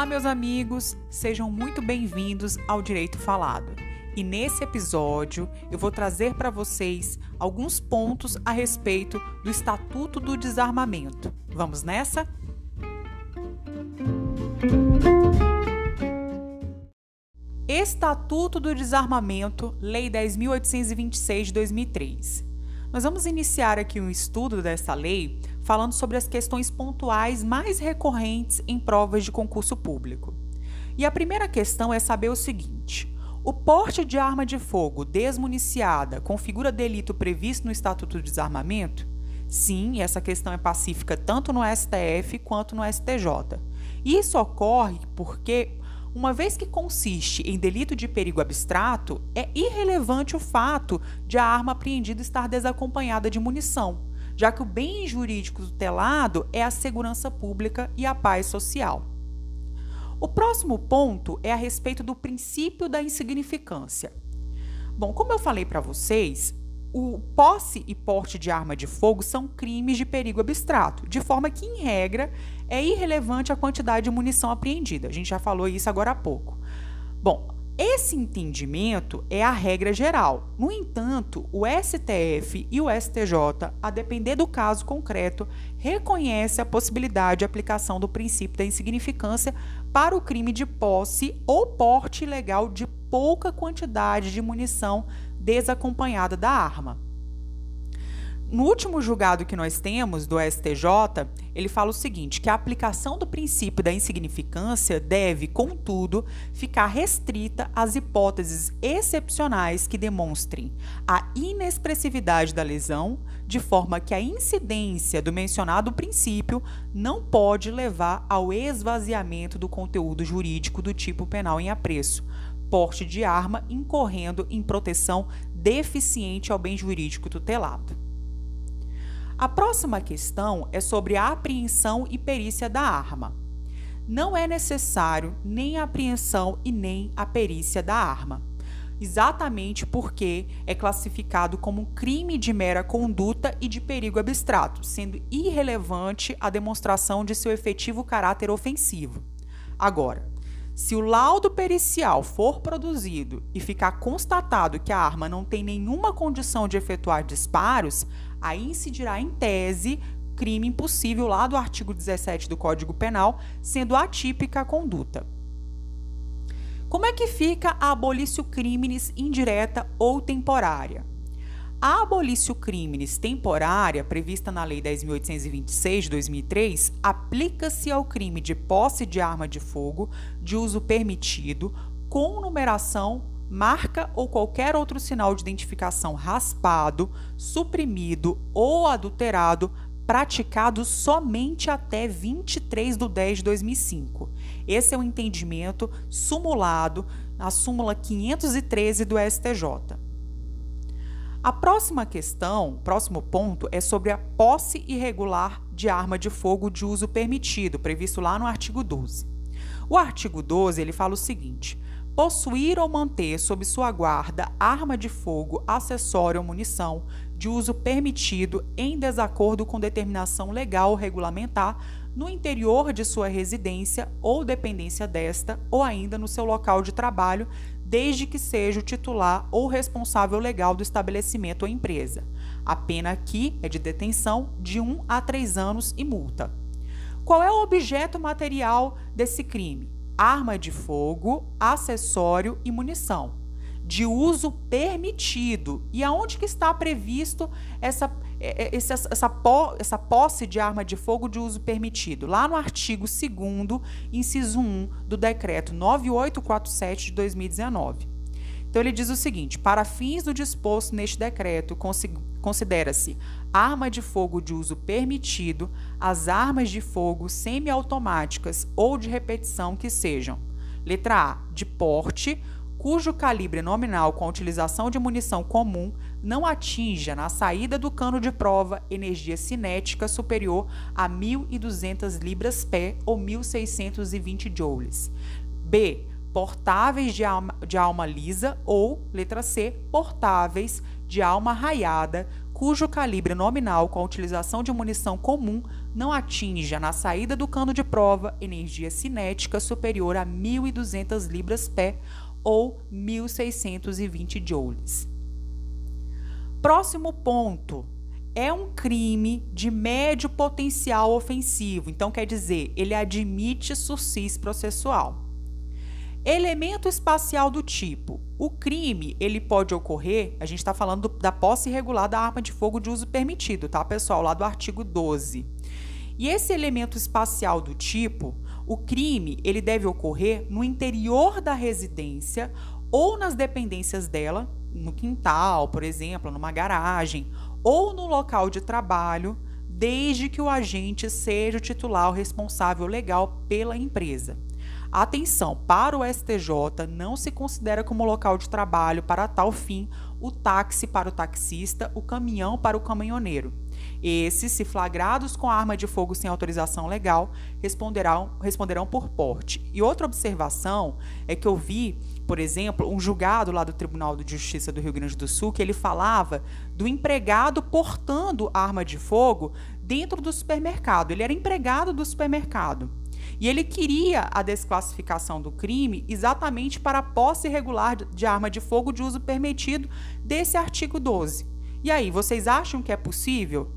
Olá, meus amigos, sejam muito bem-vindos ao Direito Falado. E nesse episódio eu vou trazer para vocês alguns pontos a respeito do Estatuto do Desarmamento. Vamos nessa? Estatuto do Desarmamento, Lei 10.826 de 2003. Nós vamos iniciar aqui um estudo dessa lei falando sobre as questões pontuais mais recorrentes em provas de concurso público. E a primeira questão é saber o seguinte: o porte de arma de fogo desmuniciada configura delito previsto no Estatuto do Desarmamento? Sim, essa questão é pacífica tanto no STF quanto no STJ. Isso ocorre porque uma vez que consiste em delito de perigo abstrato, é irrelevante o fato de a arma apreendida estar desacompanhada de munição, já que o bem jurídico tutelado é a segurança pública e a paz social. O próximo ponto é a respeito do princípio da insignificância. Bom, como eu falei para vocês, o posse e porte de arma de fogo são crimes de perigo abstrato, de forma que, em regra, é irrelevante a quantidade de munição apreendida. A gente já falou isso agora há pouco. Bom, esse entendimento é a regra geral. No entanto, o STF e o STJ, a depender do caso concreto, reconhece a possibilidade de aplicação do princípio da insignificância para o crime de posse ou porte ilegal de pouca quantidade de munição desacompanhada da arma. No último julgado que nós temos do STJ, ele fala o seguinte: que a aplicação do princípio da insignificância deve, contudo, ficar restrita às hipóteses excepcionais que demonstrem a inexpressividade da lesão, de forma que a incidência do mencionado princípio não pode levar ao esvaziamento do conteúdo jurídico do tipo penal em apreço, porte de arma incorrendo em proteção deficiente ao bem jurídico tutelado. A próxima questão é sobre a apreensão e perícia da arma. Não é necessário nem a apreensão e nem a perícia da arma, exatamente porque é classificado como crime de mera conduta e de perigo abstrato, sendo irrelevante a demonstração de seu efetivo caráter ofensivo. Agora, se o laudo pericial for produzido e ficar constatado que a arma não tem nenhuma condição de efetuar disparos, aí incidirá em tese crime impossível lá do artigo 17 do Código Penal, sendo atípica a conduta. Como é que fica a abolício criminis indireta ou temporária? A abolício criminis temporária, prevista na Lei 10.826 de 2003, aplica-se ao crime de posse de arma de fogo de uso permitido, com numeração, marca ou qualquer outro sinal de identificação raspado, suprimido ou adulterado, praticado somente até 23 de 10 de 2005. Esse é o entendimento sumulado na súmula 513 do STJ. A próxima questão, próximo ponto, é sobre a posse irregular de arma de fogo de uso permitido, previsto lá no artigo 12. O artigo 12 ele fala o seguinte: possuir ou manter sob sua guarda arma de fogo, acessório ou munição de uso permitido em desacordo com determinação legal ou regulamentar no interior de sua residência ou dependência desta, ou ainda no seu local de trabalho, desde que seja o titular ou responsável legal do estabelecimento ou empresa. A pena aqui é de detenção de 1 a 3 anos e multa. Qual é o objeto material desse crime? Arma de fogo, acessório e munição de uso permitido. E aonde que está previsto essa, é, é, essa, essa, essa posse de arma de fogo de uso permitido? Lá no artigo 2 inciso 1 do decreto 9847 de 2019. Então ele diz o seguinte: para fins do disposto neste decreto, considera-se arma de fogo de uso permitido as armas de fogo semiautomáticas ou de repetição que sejam: letra A, de porte cujo calibre nominal com a utilização de munição comum não atinja na saída do cano de prova energia cinética superior a 1.200 libras-pé ou 1.620 joules. B. Portáveis de alma, de alma lisa ou, letra C, portáveis de alma raiada cujo calibre nominal com a utilização de munição comum não atinja na saída do cano de prova energia cinética superior a 1.200 libras-pé ou 1.620 joules. Próximo ponto. É um crime de médio potencial ofensivo, então quer dizer, ele admite sursis processual. Elemento espacial do tipo. O crime, ele pode ocorrer, a gente está falando da posse irregular da arma de fogo de uso permitido, tá, pessoal? Lá do artigo 12. E esse elemento espacial do tipo, o crime, ele deve ocorrer no interior da residência ou nas dependências dela, no quintal, por exemplo, numa garagem, ou no local de trabalho, desde que o agente seja o titular responsável legal pela empresa. Atenção, para o STJ não se considera como local de trabalho para tal fim o táxi para o taxista, o caminhão para o caminhoneiro. Esses, se flagrados com arma de fogo sem autorização legal, responderão, responderão por porte. E outra observação é que eu vi, por exemplo, um julgado lá do Tribunal de Justiça do Rio Grande do Sul que ele falava do empregado portando arma de fogo dentro do supermercado. Ele era empregado do supermercado. E ele queria a desclassificação do crime exatamente para a posse irregular de arma de fogo de uso permitido desse artigo 12. E aí, vocês acham que é possível?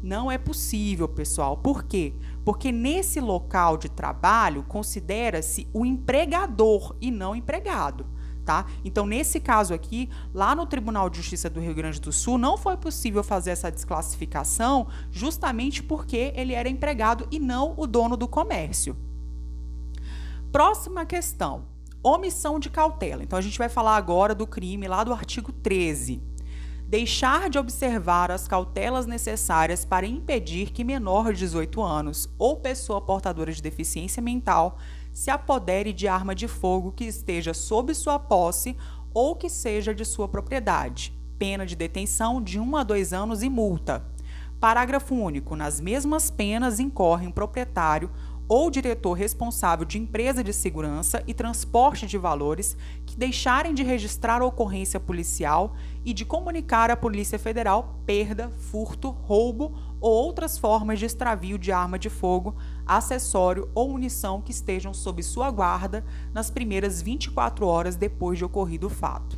Não é possível, pessoal. Por quê? Porque nesse local de trabalho considera-se o empregador e não empregado. Tá? Então, nesse caso aqui, lá no Tribunal de Justiça do Rio Grande do Sul, não foi possível fazer essa desclassificação justamente porque ele era empregado e não o dono do comércio. Próxima questão: omissão de cautela. Então, a gente vai falar agora do crime lá do artigo 13 deixar de observar as cautelas necessárias para impedir que menor de 18 anos ou pessoa portadora de deficiência mental se apodere de arma de fogo que esteja sob sua posse ou que seja de sua propriedade. Pena de detenção de 1 a 2 anos e multa. Parágrafo único. Nas mesmas penas incorrem o proprietário ou diretor responsável de empresa de segurança e transporte de valores que deixarem de registrar ocorrência policial e de comunicar à Polícia Federal perda, furto, roubo ou outras formas de extravio de arma de fogo, acessório ou munição que estejam sob sua guarda nas primeiras 24 horas depois de ocorrido o fato.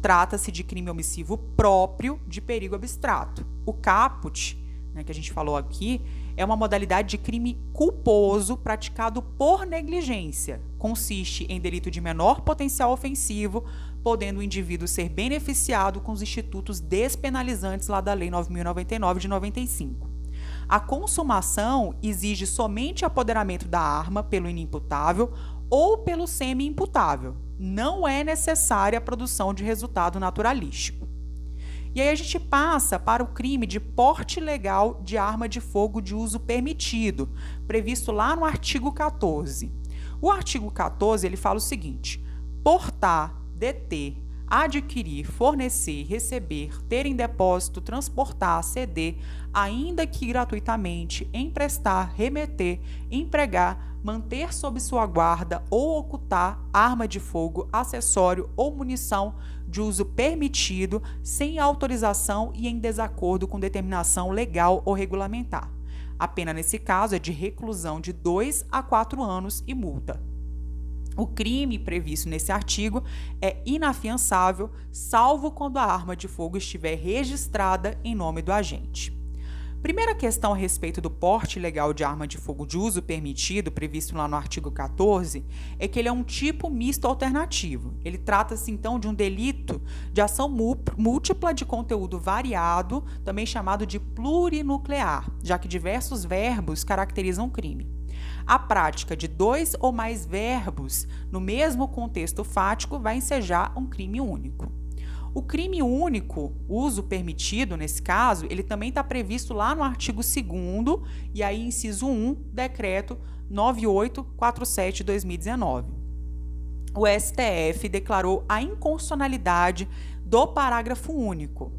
Trata-se de crime omissivo próprio de perigo abstrato. O caput, né, que a gente falou aqui, é uma modalidade de crime culposo praticado por negligência. Consiste em delito de menor potencial ofensivo, podendo o indivíduo ser beneficiado com os institutos despenalizantes lá da Lei 9099 de 95. A consumação exige somente apoderamento da arma pelo inimputável ou pelo semi-imputável. Não é necessária a produção de resultado naturalístico. E aí a gente passa para o crime de porte legal de arma de fogo de uso permitido, previsto lá no artigo 14. O artigo 14 ele fala o seguinte: portar, deter, adquirir, fornecer, receber, ter em depósito, transportar, ceder, ainda que gratuitamente, emprestar, remeter, empregar, manter sob sua guarda ou ocultar arma de fogo, acessório ou munição de uso permitido, sem autorização e em desacordo com determinação legal ou regulamentar. A pena nesse caso é de reclusão de 2 a 4 anos e multa. O crime previsto nesse artigo é inafiançável, salvo quando a arma de fogo estiver registrada em nome do agente. Primeira questão a respeito do porte legal de arma de fogo de uso permitido, previsto lá no artigo 14, é que ele é um tipo misto alternativo. Ele trata-se então de um delito de ação múltipla de conteúdo variado, também chamado de plurinuclear, já que diversos verbos caracterizam o crime. A prática de dois ou mais verbos no mesmo contexto fático vai ensejar um crime único. O crime único, uso permitido nesse caso, ele também está previsto lá no artigo 2 e aí inciso 1, decreto 9847/2019. O STF declarou a inconstitucionalidade do parágrafo único.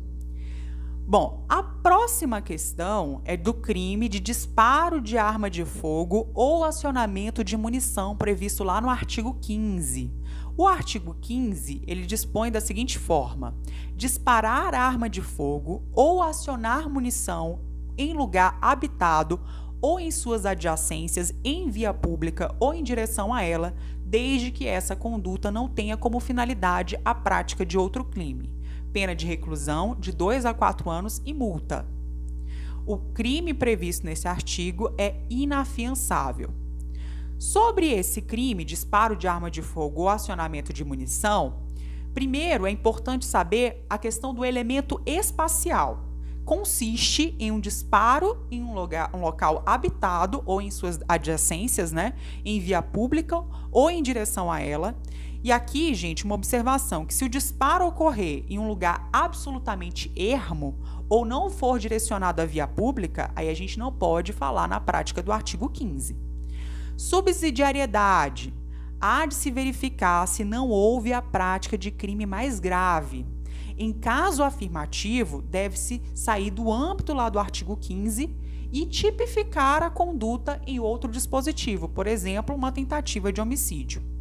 Bom, a próxima questão é do crime de disparo de arma de fogo ou acionamento de munição previsto lá no artigo 15. O artigo 15, ele dispõe da seguinte forma: disparar arma de fogo ou acionar munição em lugar habitado ou em suas adjacências em via pública ou em direção a ela, desde que essa conduta não tenha como finalidade a prática de outro crime. Pena de reclusão de 2 a 4 anos e multa. O crime previsto nesse artigo é inafiançável. Sobre esse crime, disparo de arma de fogo ou acionamento de munição, primeiro é importante saber a questão do elemento espacial. Consiste em um disparo em um, lugar, um local habitado ou em suas adjacências, né, em via pública ou em direção a ela. E aqui, gente, uma observação: que se o disparo ocorrer em um lugar absolutamente ermo ou não for direcionado à via pública, aí a gente não pode falar na prática do artigo 15. Subsidiariedade. Há de se verificar se não houve a prática de crime mais grave. Em caso afirmativo, deve-se sair do âmbito lá do artigo 15 e tipificar a conduta em outro dispositivo, por exemplo, uma tentativa de homicídio.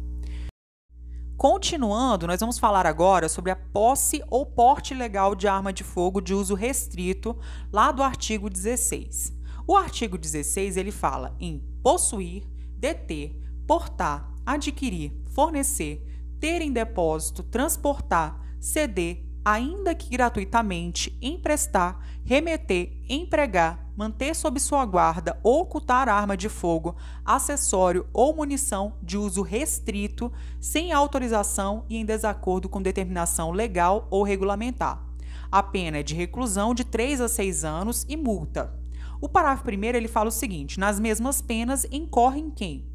Continuando, nós vamos falar agora sobre a posse ou porte legal de arma de fogo de uso restrito, lá do artigo 16. O artigo 16 ele fala em possuir, deter, portar, adquirir, fornecer, ter em depósito, transportar, ceder, ainda que gratuitamente, emprestar, remeter, empregar, manter sob sua guarda ou ocultar arma de fogo, acessório ou munição de uso restrito, sem autorização e em desacordo com determinação legal ou regulamentar. A pena é de reclusão de 3 a 6 anos e multa. O parágrafo primeiro ele fala o seguinte: nas mesmas penas incorrem quem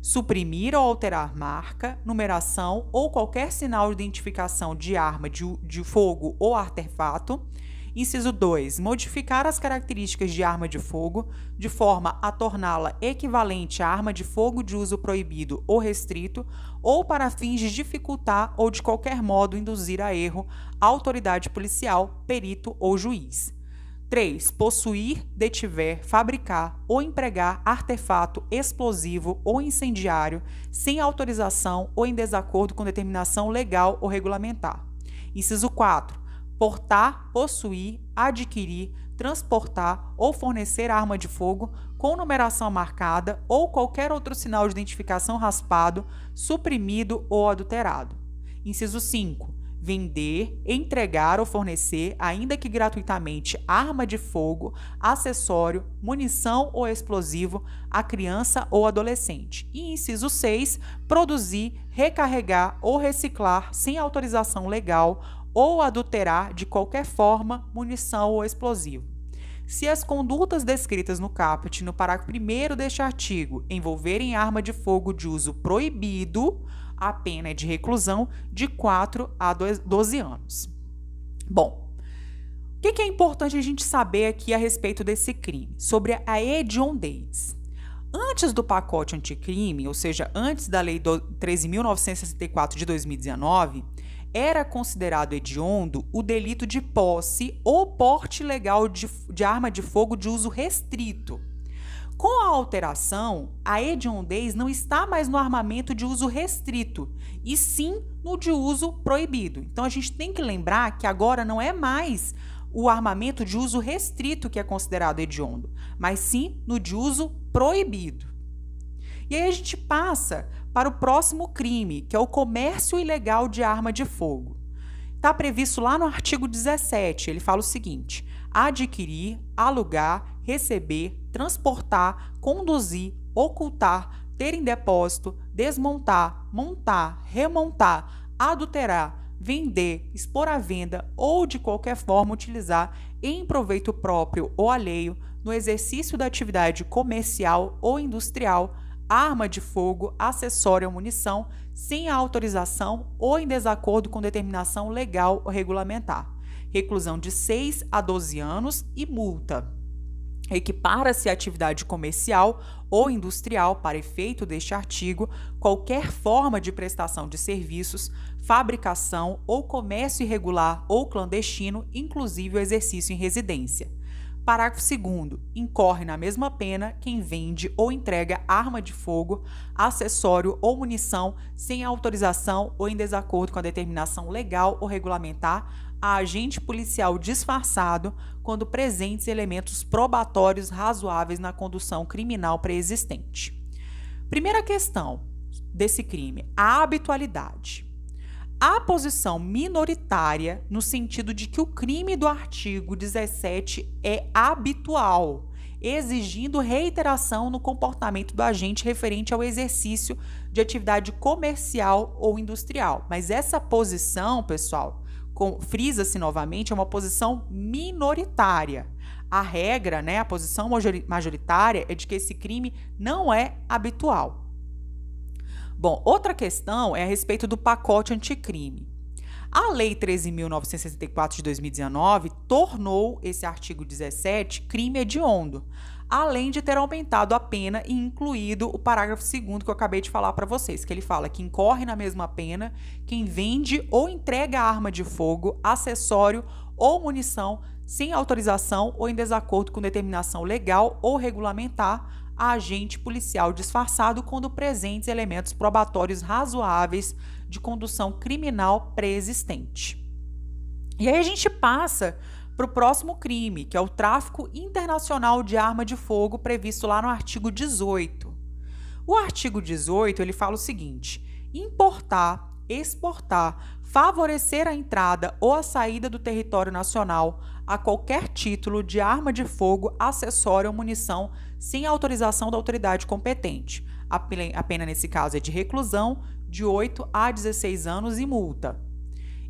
suprimir ou alterar marca, numeração ou qualquer sinal de identificação de arma de, de fogo ou artefato. Inciso 2. Modificar as características de arma de fogo de forma a torná-la equivalente à arma de fogo de uso proibido ou restrito, ou para fins de dificultar ou de qualquer modo induzir a erro a autoridade policial, perito ou juiz. 3. Possuir, detiver, fabricar ou empregar artefato explosivo ou incendiário sem autorização ou em desacordo com determinação legal ou regulamentar. Inciso 4. Portar, possuir, adquirir, transportar ou fornecer arma de fogo com numeração marcada ou qualquer outro sinal de identificação raspado, suprimido ou adulterado. Inciso 5 vender, entregar ou fornecer, ainda que gratuitamente, arma de fogo, acessório, munição ou explosivo a criança ou adolescente. E inciso 6, produzir, recarregar ou reciclar sem autorização legal ou adulterar de qualquer forma munição ou explosivo. Se as condutas descritas no caput no parágrafo 1 deste artigo envolverem arma de fogo de uso proibido, a pena é de reclusão de 4 a 12 anos. Bom, o que, é importante a gente saber aqui a respeito desse crime? Sobre a hediondez. Antes do pacote anticrime, ou seja, antes da Lei 13.964 de 2019, era considerado hediondo o delito de posse ou porte legal de, de arma de fogo de uso restrito. Com a alteração, a hediondez não está mais no armamento de uso restrito, e sim no de uso proibido. Então a gente tem que lembrar que agora não é mais o armamento de uso restrito que é considerado hediondo, mas sim no de uso proibido. E aí a gente passa para o próximo crime, que é o comércio ilegal de arma de fogo. Está previsto lá no artigo 17, ele fala o seguinte: adquirir, alugar, receber, transportar, conduzir, ocultar, ter em depósito, desmontar, montar, remontar, adulterar, vender, expor à venda ou de qualquer forma utilizar em proveito próprio ou alheio no exercício da atividade comercial ou industrial arma de fogo, acessório ou munição sem autorização ou em desacordo com determinação legal ou regulamentar. Reclusão de 6 a 12 anos e multa equipara-se atividade comercial ou industrial para efeito deste artigo qualquer forma de prestação de serviços, fabricação ou comércio irregular ou clandestino, inclusive o exercício em residência. Parágrafo 2. Incorre na mesma pena quem vende ou entrega arma de fogo, acessório ou munição sem autorização ou em desacordo com a determinação legal ou regulamentar a agente policial disfarçado quando presentes elementos probatórios razoáveis na condução criminal preexistente. Primeira questão desse crime: a habitualidade a posição minoritária no sentido de que o crime do artigo 17 é habitual, exigindo reiteração no comportamento do agente referente ao exercício de atividade comercial ou industrial. Mas essa posição, pessoal, frisa-se novamente, é uma posição minoritária. A regra, né, a posição majoritária é de que esse crime não é habitual. Bom, outra questão é a respeito do pacote anticrime. A Lei 13.964 de 2019 tornou esse artigo 17 crime hediondo, além de ter aumentado a pena e incluído o parágrafo 2 que eu acabei de falar para vocês, que ele fala que incorre na mesma pena quem vende ou entrega arma de fogo, acessório ou munição sem autorização ou em desacordo com determinação legal ou regulamentar a agente policial disfarçado quando presentes elementos probatórios razoáveis de condução criminal pré-existente. E aí a gente passa para o próximo crime, que é o tráfico internacional de arma de fogo previsto lá no artigo 18. O artigo 18 ele fala o seguinte: importar, exportar, favorecer a entrada ou a saída do território nacional a qualquer título de arma de fogo, acessório ou munição sem autorização da autoridade competente. A pena nesse caso é de reclusão de 8 a 16 anos e multa.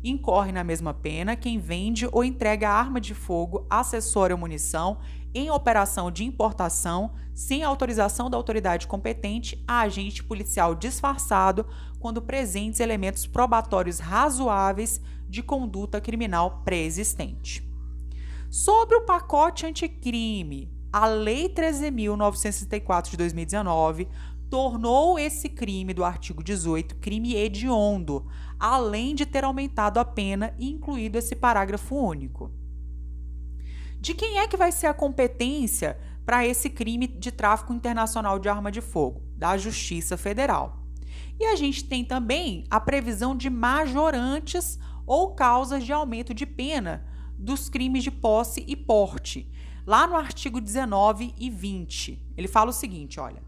Incorre na mesma pena quem vende ou entrega arma de fogo, acessório ou munição em operação de importação sem autorização da autoridade competente a agente policial disfarçado quando presentes elementos probatórios razoáveis de conduta criminal pré-existente. Sobre o pacote anticrime, a Lei 13.964 de 2019 tornou esse crime do artigo 18 crime hediondo, além de ter aumentado a pena e incluído esse parágrafo único. De quem é que vai ser a competência para esse crime de tráfico internacional de arma de fogo? Da Justiça Federal. E a gente tem também a previsão de majorantes ou causas de aumento de pena dos crimes de posse e porte. Lá no artigo 19 e 20, ele fala o seguinte: olha.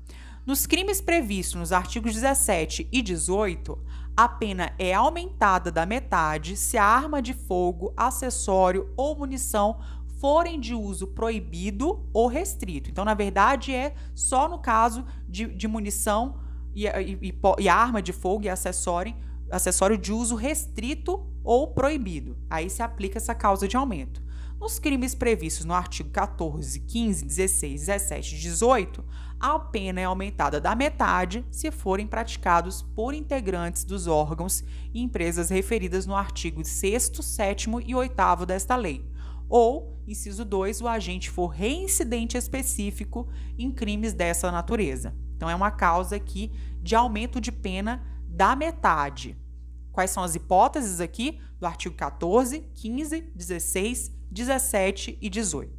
Nos crimes previstos nos artigos 17 e 18, a pena é aumentada da metade se a arma de fogo, acessório ou munição forem de uso proibido ou restrito. Então, na verdade, é só no caso de, de munição e, e, e, arma de fogo e acessório, acessório de uso restrito ou proibido. Aí se aplica essa causa de aumento. Nos crimes previstos no artigo 14, 15, 16, 17 e 18, a pena é aumentada da metade se forem praticados por integrantes dos órgãos e empresas referidas no artigo 6, 7 e 8 desta lei, ou, inciso 2, o agente for reincidente específico em crimes dessa natureza. Então, é uma causa aqui de aumento de pena da metade. Quais são as hipóteses aqui do artigo 14, 15, 16, 17 e 18?